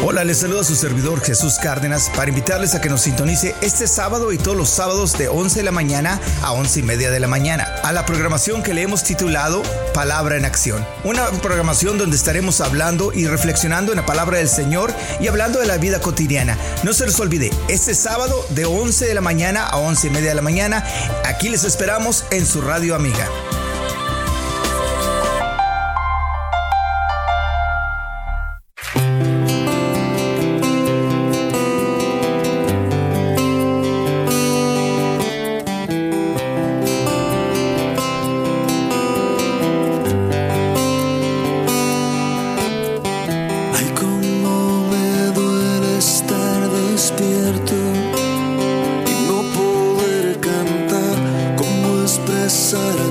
Hola, les saluda su servidor Jesús Cárdenas para invitarles a que nos sintonice este sábado y todos los sábados de 11 de la mañana a 11 y media de la mañana a la programación que le hemos titulado Palabra en Acción. Una programación donde estaremos hablando y reflexionando en la palabra del Señor y hablando de la vida cotidiana. No se les olvide, este sábado de 11 de la mañana a 11 y media de la mañana, aquí les esperamos en su radio amiga. sun.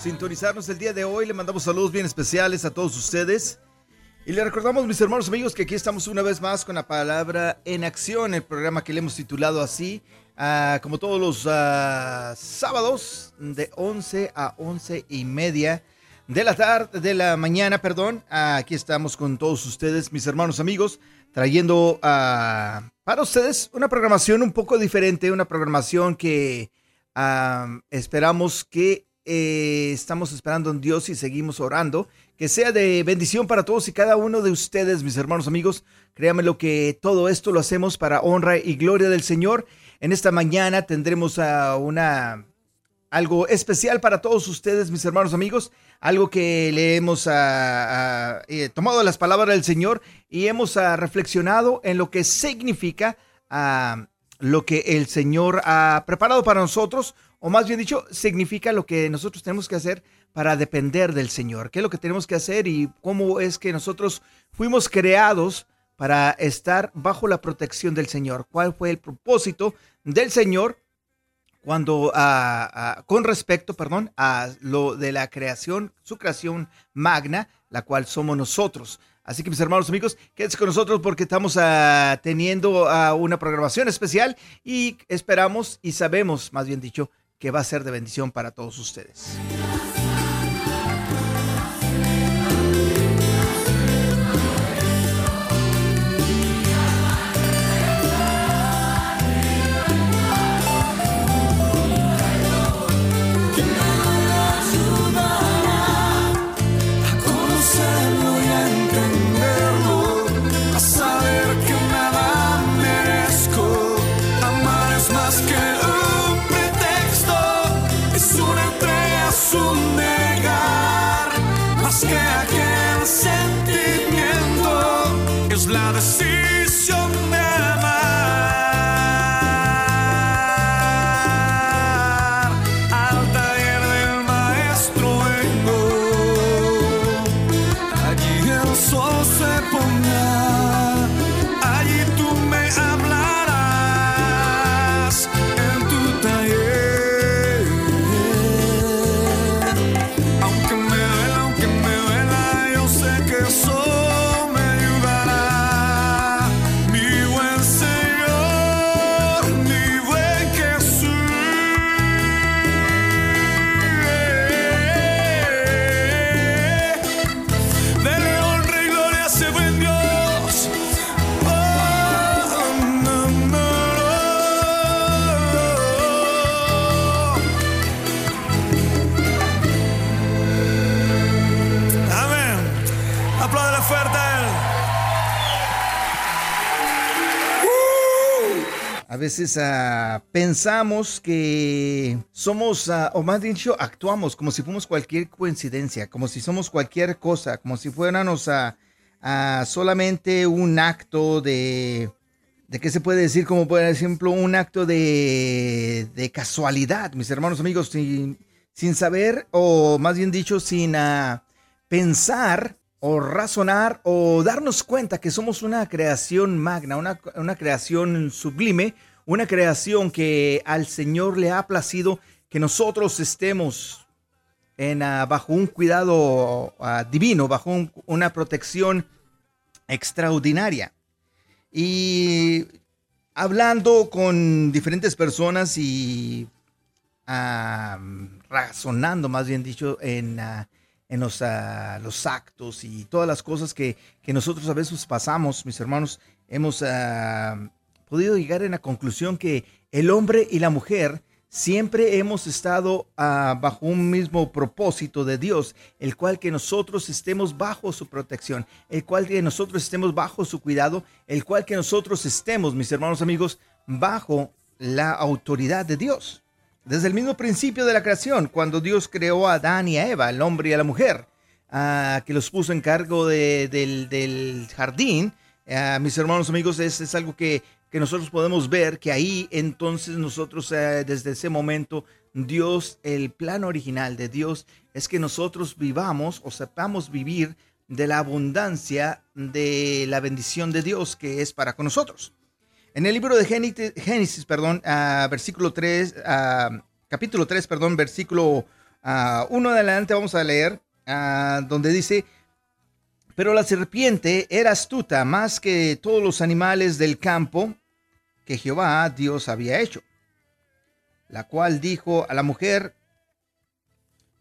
Sintonizarnos el día de hoy. Le mandamos saludos bien especiales a todos ustedes. Y le recordamos, mis hermanos amigos, que aquí estamos una vez más con la palabra en acción, el programa que le hemos titulado así, ah, como todos los ah, sábados, de 11 a 11 y media de la tarde, de la mañana, perdón. aquí estamos con todos ustedes, mis hermanos amigos, trayendo uh, para ustedes una programación un poco diferente, una programación que esperamos que eh, estamos esperando en Dios y seguimos orando. Que sea de bendición para todos y cada uno de ustedes, mis hermanos amigos. Créanme lo que todo esto lo hacemos para honra y gloria del Señor. En esta mañana tendremos a una algo especial para todos ustedes, mis hermanos amigos, algo que le hemos eh, tomado las palabras del Señor y hemos reflexionado en lo que significa lo que el Señor ha preparado para nosotros o más bien dicho, significa lo que nosotros tenemos que hacer para depender del Señor. ¿Qué es lo que tenemos que hacer y cómo es que nosotros fuimos creados para estar bajo la protección del Señor? ¿Cuál fue el propósito del Señor cuando, ah, ah, con respecto, perdón, a lo de la creación, su creación magna, la cual somos nosotros? Así que mis hermanos amigos, quédense con nosotros porque estamos ah, teniendo una programación especial y esperamos y sabemos, más bien dicho, que va a ser de bendición para todos ustedes. Uh, pensamos que somos, uh, o más dicho, actuamos como si fuéramos cualquier coincidencia, como si somos cualquier cosa, como si fuéramos a solamente un acto de, de qué se puede decir, como por ejemplo un acto de, casualidad, mis hermanos amigos, sin, sin, saber, o más bien dicho, sin uh, pensar o razonar o darnos cuenta que somos una creación magna, una, creación sublime, una creación que al Señor le ha placido que nosotros estemos en, uh, bajo un cuidado uh, divino, bajo un, una protección extraordinaria. Y hablando con diferentes personas y uh, razonando, más bien dicho, en en los, los actos y todas las cosas que, que, nosotros a veces pasamos, mis hermanos, hemos podido llegar a la conclusión que el hombre y la mujer siempre hemos estado uh, bajo un mismo propósito de Dios, el cual que nosotros estemos bajo su protección, el cual que nosotros estemos bajo su cuidado, el cual que nosotros estemos, mis hermanos amigos, bajo la autoridad de Dios. Desde el mismo principio de la creación, cuando Dios creó a Adán y a Eva, el hombre y a la mujer, uh, que los puso en cargo de, del, del, jardín, uh, mis hermanos amigos, es, es algo que, que, nosotros podemos ver, que ahí entonces nosotros, uh, desde ese momento, Dios, el plan original de Dios es que nosotros vivamos o sepamos vivir de la abundancia de la bendición de Dios que es para con nosotros. En el libro de Génesis, Génesis perdón, uh, versículo 3, uh, capítulo 3, perdón, versículo uh, ah, 1 de adelante vamos a leer, donde dice, pero la serpiente era astuta más que todos los animales del campo que Jehová Dios había hecho, la cual dijo a la mujer,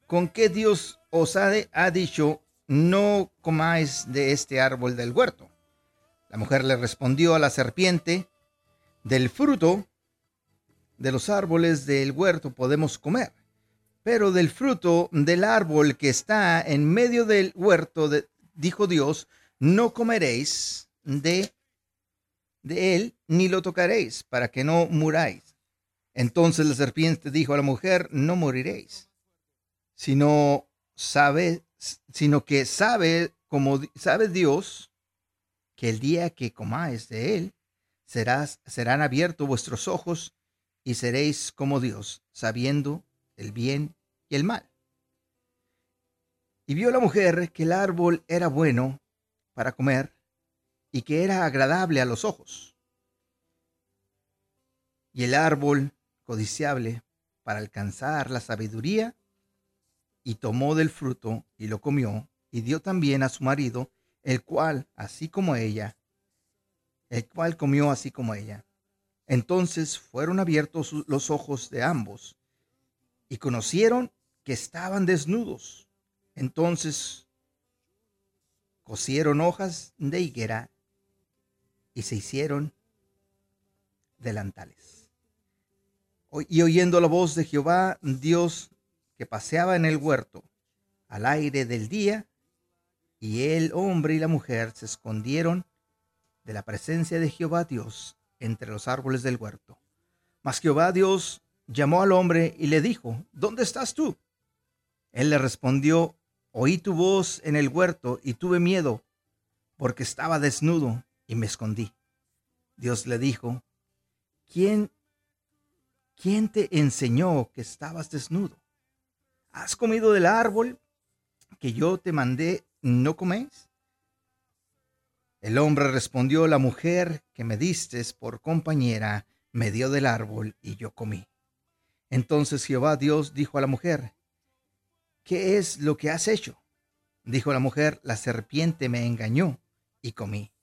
¿con qué Dios os ha, de, ha dicho, no comáis de este árbol del huerto? La mujer le respondió a la serpiente, del fruto de los árboles del huerto podemos comer, pero del fruto del árbol que está en medio del huerto, dijo Dios, no comeréis de, de él, ni lo tocaréis, para que no muráis. Entonces la serpiente dijo a la mujer, no moriréis, sino sabe, sino que sabe, como sabe Dios, que el día que comáis de él, serás, serán abiertos vuestros ojos y seréis como Dios, sabiendo el bien y el mal. Y vio la mujer que el árbol era bueno para comer y que era agradable a los ojos, y el árbol codiciable para alcanzar la sabiduría, y tomó del fruto y lo comió, y dio también a su marido, el cual, así como ella, el cual comió así como ella. Entonces fueron abiertos los ojos de ambos y conocieron que estaban desnudos. Entonces cosieron hojas de higuera y se hicieron delantales. Y oyendo la voz de Jehová, Dios que paseaba en el huerto al aire del día, y el hombre y la mujer se escondieron de la presencia de Jehová Dios entre los árboles del huerto. Mas Jehová Dios llamó al hombre y le dijo, ¿dónde estás tú? Él le respondió, oí tu voz en el huerto y tuve miedo, porque estaba desnudo y me escondí. Dios le dijo, ¿quién, quién te enseñó que estabas desnudo? ¿Has comido del árbol que yo te mandé no coméis? El hombre respondió, la mujer que me diste por compañera me dio del árbol y yo comí. Entonces Jehová Dios dijo a la mujer, ¿qué es lo que has hecho? Dijo la mujer, la serpiente me engañó y comí.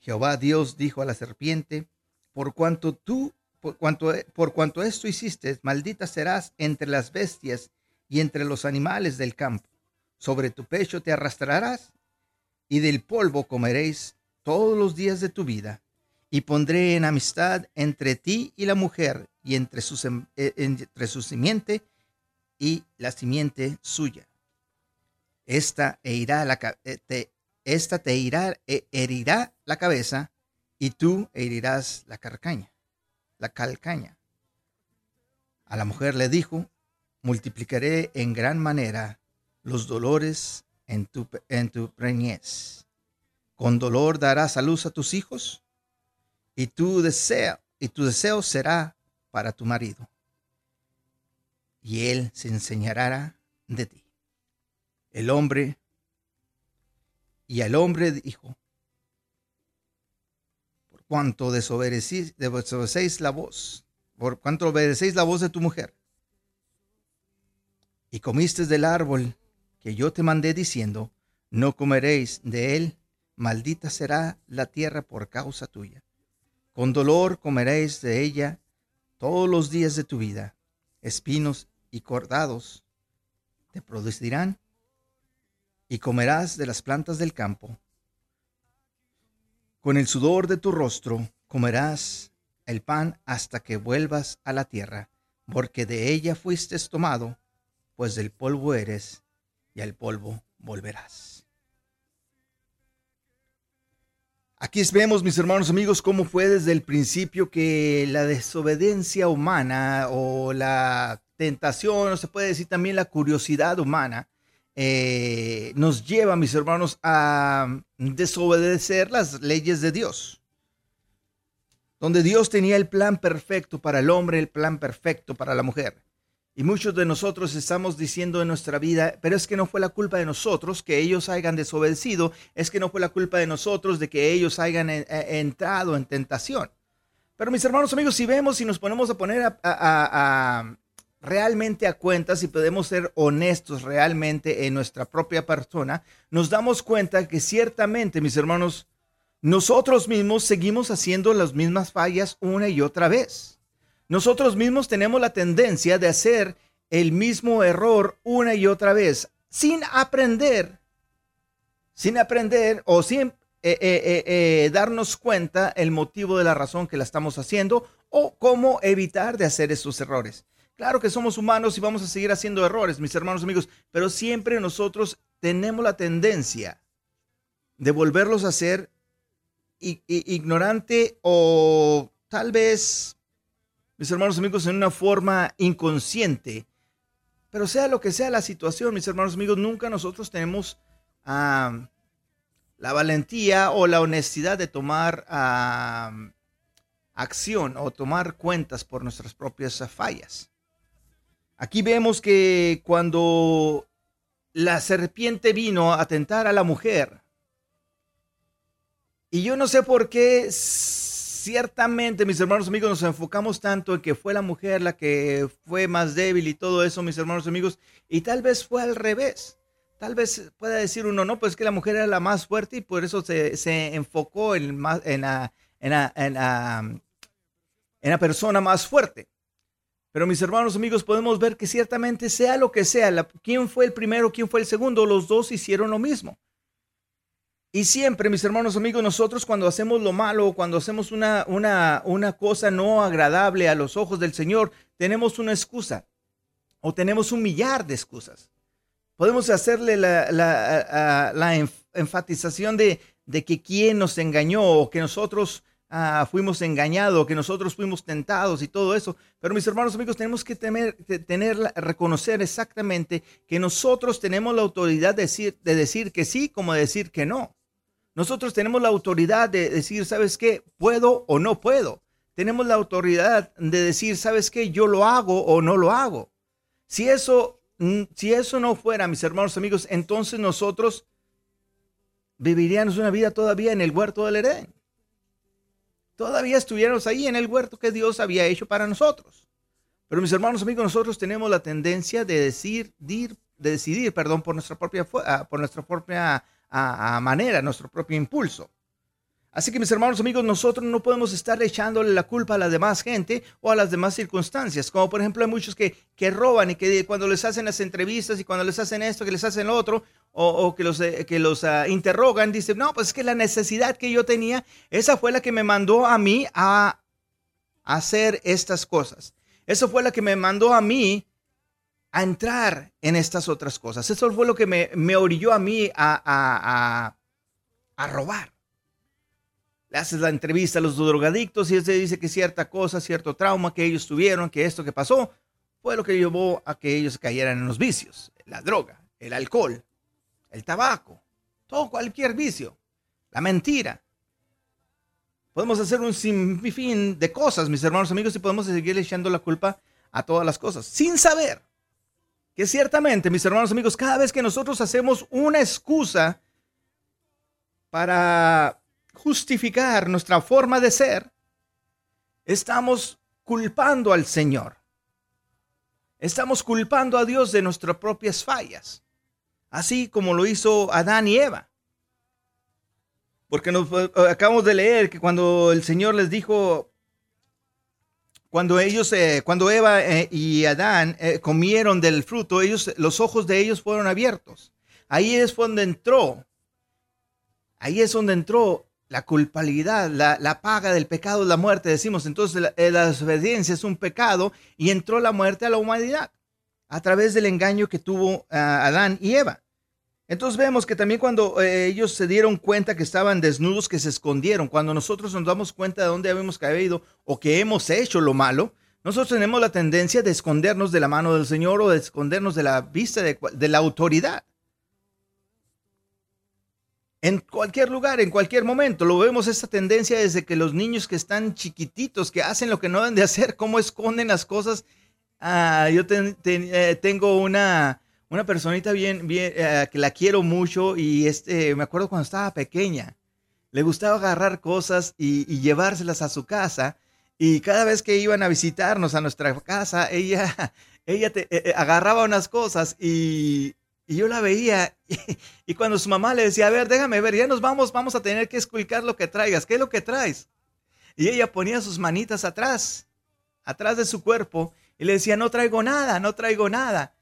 Jehová Dios dijo a la serpiente, por cuanto tú, por cuanto, por cuanto esto hiciste, maldita serás entre las bestias y entre los animales del campo. Sobre tu pecho te arrastrarás y del polvo comeréis todos los días de tu vida, y pondré en amistad entre ti y la mujer, y entre su, eh, entre su simiente y la simiente suya. Esta, herirá la, eh, te, esta te irá, herirá la cabeza, y tú herirás la carcaña. la calcaña. A la mujer le dijo, multiplicaré en gran manera los dolores en tu, en tu preñez. Con dolor darás a luz a tus hijos y tu deseo, y tu deseo será para tu marido. Y él se enseñará de ti. El hombre y al hombre dijo, por cuanto desobedecéis la voz, por cuanto obedecéis la voz de tu mujer, y comiste del árbol que yo te mandé diciendo, no comeréis de él, maldita será la tierra por causa tuya. Con dolor comeréis de ella todos los días de tu vida. Espinos y cordados te producirán y comerás de las plantas del campo. Con el sudor de tu rostro comerás el pan hasta que vuelvas a la tierra, porque de ella fuiste tomado, pues del polvo eres y al polvo volverás. Aquí vemos, mis hermanos amigos, cómo fue desde el principio que la desobediencia humana o la tentación, o se puede decir también la curiosidad humana, eh, nos lleva, mis hermanos, a desobedecer las leyes de Dios. Donde Dios tenía el plan perfecto para el hombre, el plan perfecto para la mujer. Y muchos de nosotros estamos diciendo en nuestra vida, pero es que no fue la culpa de nosotros que ellos hayan desobedecido, es que no fue la culpa de nosotros de que ellos hayan eh, eh, entrado en tentación. Pero mis hermanos amigos, si vemos y nos ponemos a poner realmente a cuenta, si podemos ser honestos realmente en nuestra propia persona, nos damos cuenta que ciertamente, mis hermanos, nosotros mismos seguimos haciendo las mismas fallas una y otra vez. Nosotros mismos tenemos la tendencia de hacer el mismo error una y otra vez, sin aprender, sin aprender o sin eh, eh, eh, darnos cuenta el motivo de la razón que la estamos haciendo o cómo evitar de hacer esos errores. Claro que somos humanos y vamos a seguir haciendo errores, mis hermanos amigos, pero siempre nosotros tenemos la tendencia de volverlos a hacer ignorante o tal vez mis hermanos amigos, en una forma inconsciente. Pero sea lo que sea la situación, mis hermanos amigos, nunca nosotros tenemos la valentía o la honestidad de tomar acción o tomar cuentas por nuestras propias fallas. Aquí vemos que cuando la serpiente vino a tentar a la mujer, y yo no sé por qué ciertamente, mis hermanos amigos, nos enfocamos tanto en que fue la mujer la que fue más débil y todo eso, mis hermanos amigos, y tal vez fue al revés. Tal vez pueda decir uno, no, pues que la mujer era la más fuerte y por eso se, enfocó en, en, la, en, la persona más fuerte. Pero mis hermanos amigos, podemos ver que ciertamente sea lo que sea, la, quién fue el primero, quién fue el segundo, los dos hicieron lo mismo. Y siempre, mis hermanos amigos, nosotros cuando hacemos lo malo, cuando hacemos una, una, una cosa no agradable a los ojos del Señor, tenemos una excusa o tenemos un millar de excusas. Podemos hacerle la, la, la, enfatización de, de, que quién nos engañó o que nosotros ah, fuimos engañados, que nosotros fuimos tentados y todo eso. Pero mis hermanos amigos, tenemos que tener, tener, reconocer exactamente que nosotros tenemos la autoridad de decir, de decir que sí como de decir que no. Nosotros tenemos la autoridad de decir, ¿sabes qué? ¿Puedo o no puedo? Tenemos la autoridad de decir, ¿sabes qué? Yo lo hago o no lo hago. Si eso, mm, si eso no fuera, mis hermanos amigos, entonces nosotros viviríamos una vida todavía en el huerto del Edén. Todavía estuviéramos ahí en el huerto que Dios había hecho para nosotros. Pero mis hermanos amigos, nosotros tenemos la tendencia de decir, de decidir, perdón, por nuestra propia, ah, por nuestra propia a, manera, nuestro propio impulso. Así que mis hermanos amigos, nosotros no podemos estar echándole la culpa a la demás gente o a las demás circunstancias. Como por ejemplo hay muchos que, que roban y que cuando les hacen las entrevistas y cuando les hacen esto, que les hacen lo otro, o, que los, eh, que los ah, interrogan, dicen, no, pues es que la necesidad que yo tenía, esa fue la que me mandó a mí a hacer estas cosas. Eso fue la que me mandó a mí a entrar en estas otras cosas. Eso fue lo que me, orilló a mí a, robar. le haces la entrevista a los drogadictos y él dice que cierta cosa, cierto trauma que ellos tuvieron, que esto que pasó, fue lo que llevó a que ellos cayeran en los vicios, la droga, el alcohol, el tabaco, todo cualquier vicio, la mentira. Podemos hacer un sinfín de cosas, mis hermanos amigos, y podemos seguir echando la culpa a todas las cosas, sin saber que ciertamente, mis hermanos amigos, cada vez que nosotros hacemos una excusa para justificar nuestra forma de ser, estamos culpando al Señor. Estamos culpando a Dios de nuestras propias fallas, así como lo hizo Adán y Eva. Porque eh, acabamos de leer que cuando el Señor les dijo, cuando ellos, eh, cuando Eva eh, y Adán comieron del fruto, ellos, los ojos de ellos fueron abiertos. Ahí es donde entró, ahí es donde entró la culpabilidad, la, paga del pecado la muerte. Decimos entonces la, la, desobediencia es un pecado y entró la muerte a la humanidad a través del engaño que tuvo Adán y Eva. Entonces vemos que también cuando eh, ellos se dieron cuenta que estaban desnudos, que se escondieron, cuando nosotros nos damos cuenta de dónde habíamos caído o que hemos hecho lo malo, nosotros tenemos la tendencia de escondernos de la mano del Señor o de escondernos de la vista de, la autoridad. En cualquier lugar, en cualquier momento, lo vemos esta tendencia desde que los niños que están chiquititos, que hacen lo que no deben de hacer, cómo esconden las cosas. Ah, yo eh, tengo una, una personita bien, bien, eh, que la quiero mucho y este, me acuerdo cuando estaba pequeña, le gustaba agarrar cosas y, llevárselas a su casa y cada vez que iban a visitarnos a nuestra casa, ella, ella te, eh, eh, agarraba unas cosas y, y yo la veía y, cuando su mamá le decía, a ver, déjame ver, ya nos vamos, vamos a tener que esculcar lo que traigas, ¿qué es lo que traes? Y ella ponía sus manitas atrás, atrás de su cuerpo y le decía, no traigo nada, no traigo nada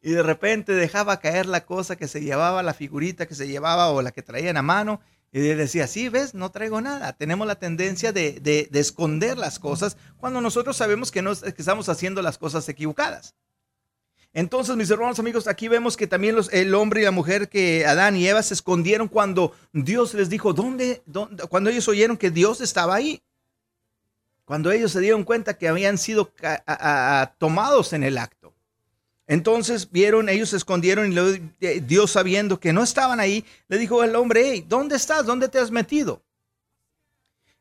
y de repente dejaba caer la cosa que se llevaba, la figurita que se llevaba o la que traían a mano. Y decía, sí, ves, no traigo nada. Tenemos la tendencia de, esconder las cosas cuando nosotros sabemos que, no, que estamos haciendo las cosas equivocadas. Entonces, mis hermanos amigos, aquí vemos que también los, el hombre y la mujer que Adán y Eva se escondieron cuando Dios les dijo, ¿dónde, dónde? Cuando ellos oyeron que Dios estaba ahí. Cuando ellos se dieron cuenta que habían sido tomados en el acto. Entonces vieron, ellos se escondieron y eh, Dios sabiendo que no estaban ahí, le dijo al hombre, hey, ¿dónde estás? ¿Dónde te has metido?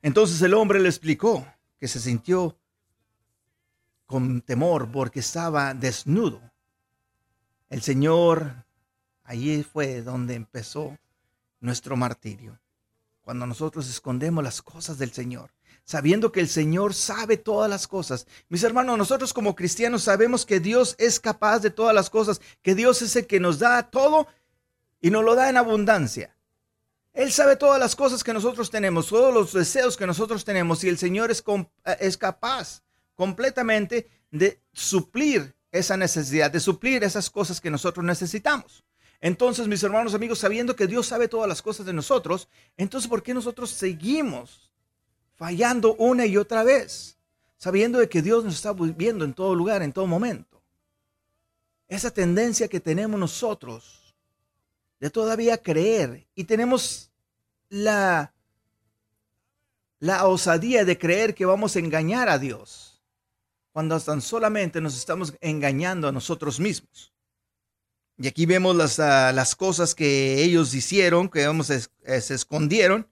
Entonces el hombre le explicó que se sintió con temor porque estaba desnudo. El Señor, allí fue donde empezó nuestro martirio, cuando nosotros escondemos las cosas del Señor sabiendo que el Señor sabe todas las cosas. Mis hermanos, nosotros como cristianos sabemos que Dios es capaz de todas las cosas, que Dios es el que nos da todo y nos lo da en abundancia. Él sabe todas las cosas que nosotros tenemos, todos los deseos que nosotros tenemos y el Señor es, eh, es capaz completamente de suplir esa necesidad, de suplir esas cosas que nosotros necesitamos. Entonces, mis hermanos amigos, sabiendo que Dios sabe todas las cosas de nosotros, entonces, ¿por qué nosotros seguimos fallando una y otra vez, sabiendo de que Dios nos está viendo en todo lugar, en todo momento. Esa tendencia que tenemos nosotros de todavía creer y tenemos la la osadía de creer que vamos a engañar a Dios, cuando tan solamente nos estamos engañando a nosotros mismos. Y aquí vemos las, ah, las cosas que ellos hicieron, que vamos, se escondieron,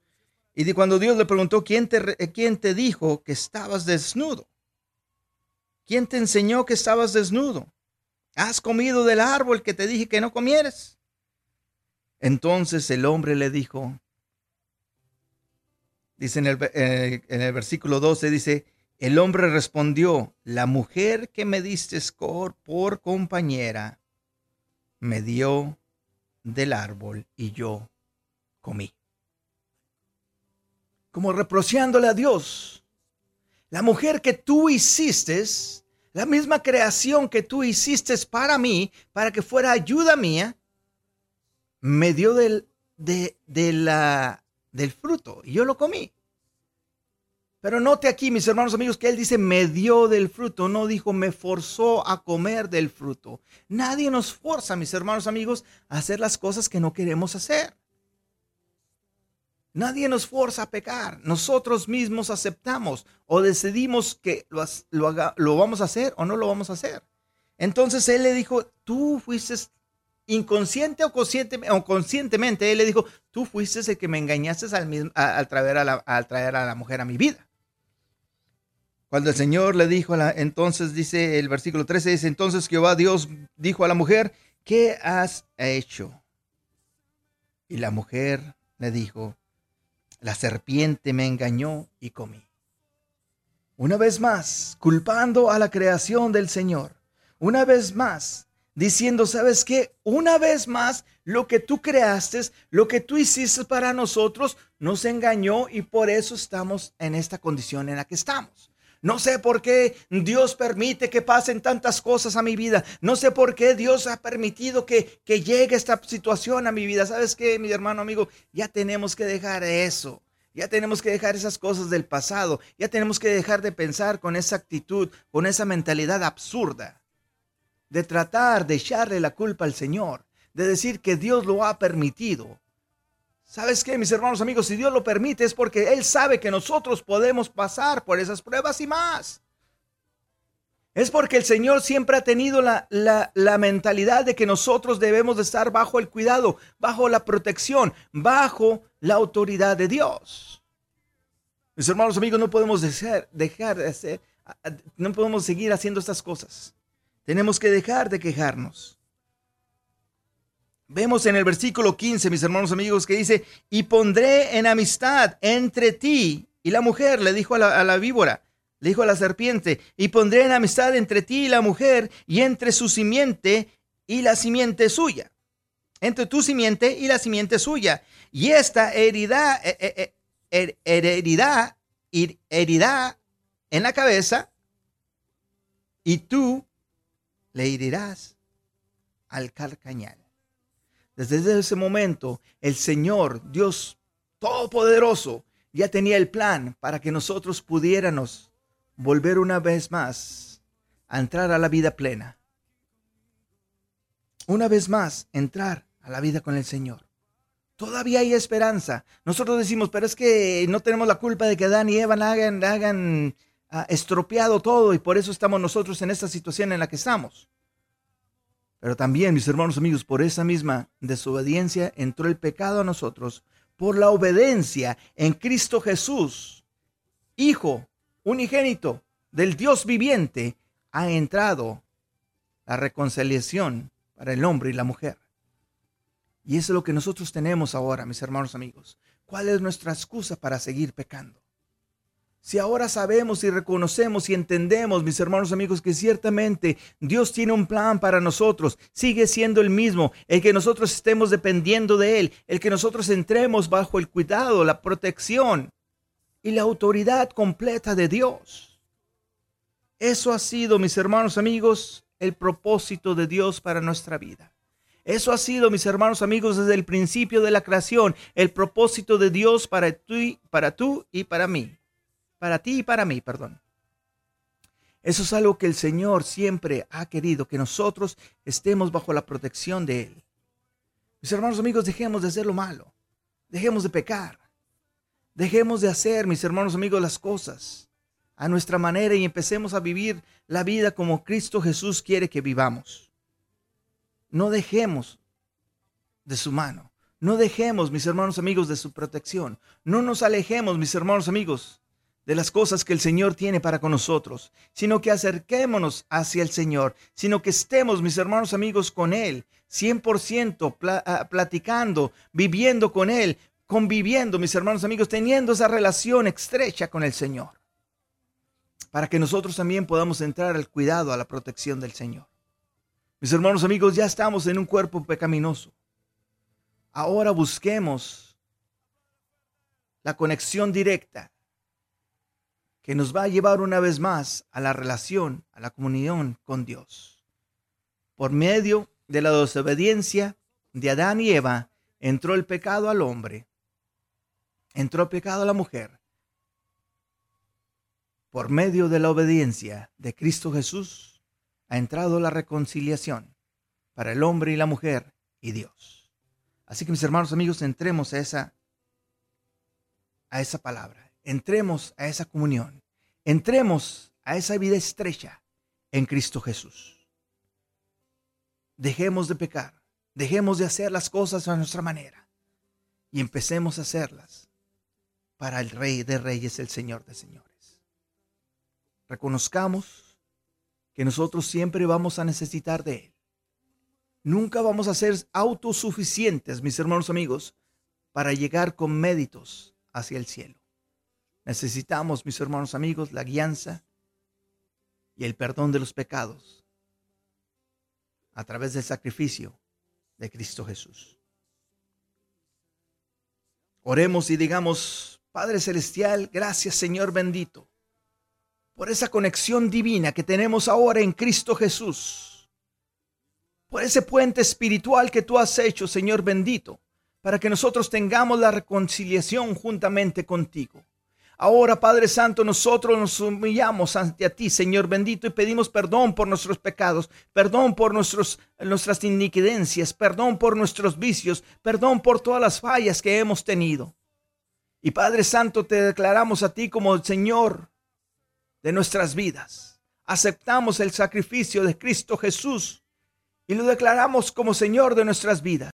y cuando Dios le preguntó, ¿quién te, eh, ¿quién te dijo que estabas desnudo? ¿Quién te enseñó que estabas desnudo? ¿Has comido del árbol que te dije que no comieres? Entonces el hombre le dijo, dice en el, eh, en el versículo 12, dice, el hombre respondió, la mujer que me diste por compañera me dio del árbol y yo comí como reprociándole a Dios. La mujer que tú hiciste, la misma creación que tú hiciste para mí, para que fuera ayuda mía, me dio del, del fruto y yo lo comí. Pero note aquí, mis hermanos amigos, que él dice me dio del fruto, no dijo me forzó a comer del fruto. Nadie nos forza, mis hermanos amigos, a hacer las cosas que no queremos hacer. Nadie nos fuerza a pecar. Nosotros mismos aceptamos o decidimos que lo, lo, vamos a hacer o no lo vamos a hacer. Entonces él le dijo, tú fuiste inconsciente o, o conscientemente, él le dijo, tú fuiste el que me engañaste al, al, traer, a la, al traer a la mujer a mi vida. Cuando el Señor le dijo, entonces dice el versículo 13, dice, entonces Jehová Dios dijo a la mujer, ¿qué has hecho? Y la mujer le dijo, la serpiente me engañó y comí. Una vez más, culpando a la creación del Señor. Una vez más, diciendo, ¿sabes qué? Una vez más, lo que tú creaste, lo que tú hiciste para nosotros, nos engañó y por eso estamos en esta condición en la que estamos. No sé por qué Dios permite que pasen tantas cosas a mi vida. No sé por qué Dios ha permitido que, que llegue esta situación a mi vida. ¿Sabes qué, mi hermano amigo? Ya tenemos que dejar eso. Ya tenemos que dejar esas cosas del pasado. Ya tenemos que dejar de pensar con esa actitud, con esa mentalidad absurda. De tratar de echarle la culpa al Señor. De decir que Dios lo ha permitido. ¿Sabes qué, mis hermanos amigos? Si Dios lo permite es porque Él sabe que nosotros podemos pasar por esas pruebas y más. Es porque el Señor siempre ha tenido la, la, mentalidad de que nosotros debemos de estar bajo el cuidado, bajo la protección, bajo la autoridad de Dios. Mis hermanos amigos, no podemos dejar, dejar de hacer, no podemos seguir haciendo estas cosas. Tenemos que dejar de quejarnos. Vemos en el versículo 15, mis hermanos amigos, que dice, y pondré en amistad entre ti y la mujer, le dijo a la, víbora, le dijo a la serpiente, y pondré en amistad entre ti y la mujer, y entre su simiente y la simiente suya, entre tu simiente y la simiente suya, y esta herirá, eh, eh, eh, herirá, herirá en la cabeza, y tú le herirás al calcañal. Desde ese momento, el Señor, Dios Todopoderoso, ya tenía el plan para que nosotros pudiéramos volver una vez más a entrar a la vida plena. Una vez más, entrar a la vida con el Señor. Todavía hay esperanza. Nosotros decimos, pero es que no tenemos la culpa de que Adán y Eva hagan, hagan ah, estropeado todo y por eso estamos nosotros en esta situación en la que estamos. Pero también, mis hermanos amigos, por esa misma desobediencia entró el pecado a nosotros. Por la obediencia en Cristo Jesús, Hijo unigénito del Dios viviente, ha entrado la reconciliación para el hombre y la mujer. Y eso es lo que nosotros tenemos ahora, mis hermanos amigos. ¿Cuál es nuestra excusa para seguir pecando? Si ahora sabemos y reconocemos y entendemos, mis hermanos amigos, que ciertamente Dios tiene un plan para nosotros, sigue siendo el mismo, el que nosotros estemos dependiendo de Él, el que nosotros entremos bajo el cuidado, la protección y la autoridad completa de Dios. Eso ha sido, mis hermanos amigos, el propósito de Dios para nuestra vida. Eso ha sido, mis hermanos amigos, desde el principio de la creación, el propósito de Dios para tú, para tú y para mí para ti y para mí, perdón. Eso es algo que el Señor siempre ha querido, que nosotros estemos bajo la protección de Él. Mis hermanos amigos, dejemos de hacer lo malo, dejemos de pecar, dejemos de hacer, mis hermanos amigos, las cosas a nuestra manera y empecemos a vivir la vida como Cristo Jesús quiere que vivamos. No dejemos de su mano, no dejemos, mis hermanos amigos, de su protección, no nos alejemos, mis hermanos amigos, de las cosas que el Señor tiene para con nosotros, sino que acerquémonos hacia el Señor, sino que estemos, mis hermanos amigos, con Él, 100% ah, platicando, viviendo con Él, conviviendo, mis hermanos amigos, teniendo esa relación estrecha con el Señor, para que nosotros también podamos entrar al cuidado, a la protección del Señor. Mis hermanos amigos, ya estamos en un cuerpo pecaminoso. Ahora busquemos la conexión directa que nos va a llevar una vez más a la relación, a la comunión con Dios. Por medio de la desobediencia de Adán y Eva, entró el pecado al hombre, entró el pecado a la mujer. Por medio de la obediencia de Cristo Jesús, ha entrado la reconciliación para el hombre y la mujer y Dios. Así que mis hermanos amigos, entremos a esa a esa palabra, entremos a esa comunión, entremos a esa vida estrecha en Cristo Jesús. Dejemos de pecar, dejemos de hacer las cosas a nuestra manera y empecemos a hacerlas para el Rey de Reyes, el Señor de Señores. Reconozcamos que nosotros siempre vamos a necesitar de Él. Nunca vamos a ser autosuficientes, mis hermanos amigos, para llegar con méritos hacia el cielo. Necesitamos, mis hermanos amigos, la guianza y el perdón de los pecados a través del sacrificio de Cristo Jesús. Oremos y digamos, Padre Celestial, gracias Señor bendito, por esa conexión divina que tenemos ahora en Cristo Jesús por ese puente espiritual que tú has hecho, Señor bendito, para que nosotros tengamos la reconciliación juntamente contigo. Ahora, Padre Santo, nosotros nos humillamos ante ti, Señor bendito, y pedimos perdón por nuestros pecados, perdón por nuestras iniquidencias, perdón por nuestros vicios, perdón por todas las fallas que hemos tenido. Y Padre Santo, te declaramos a ti como el Señor de nuestras vidas. Aceptamos el sacrificio de Cristo Jesús y lo declaramos como Señor de nuestras vidas.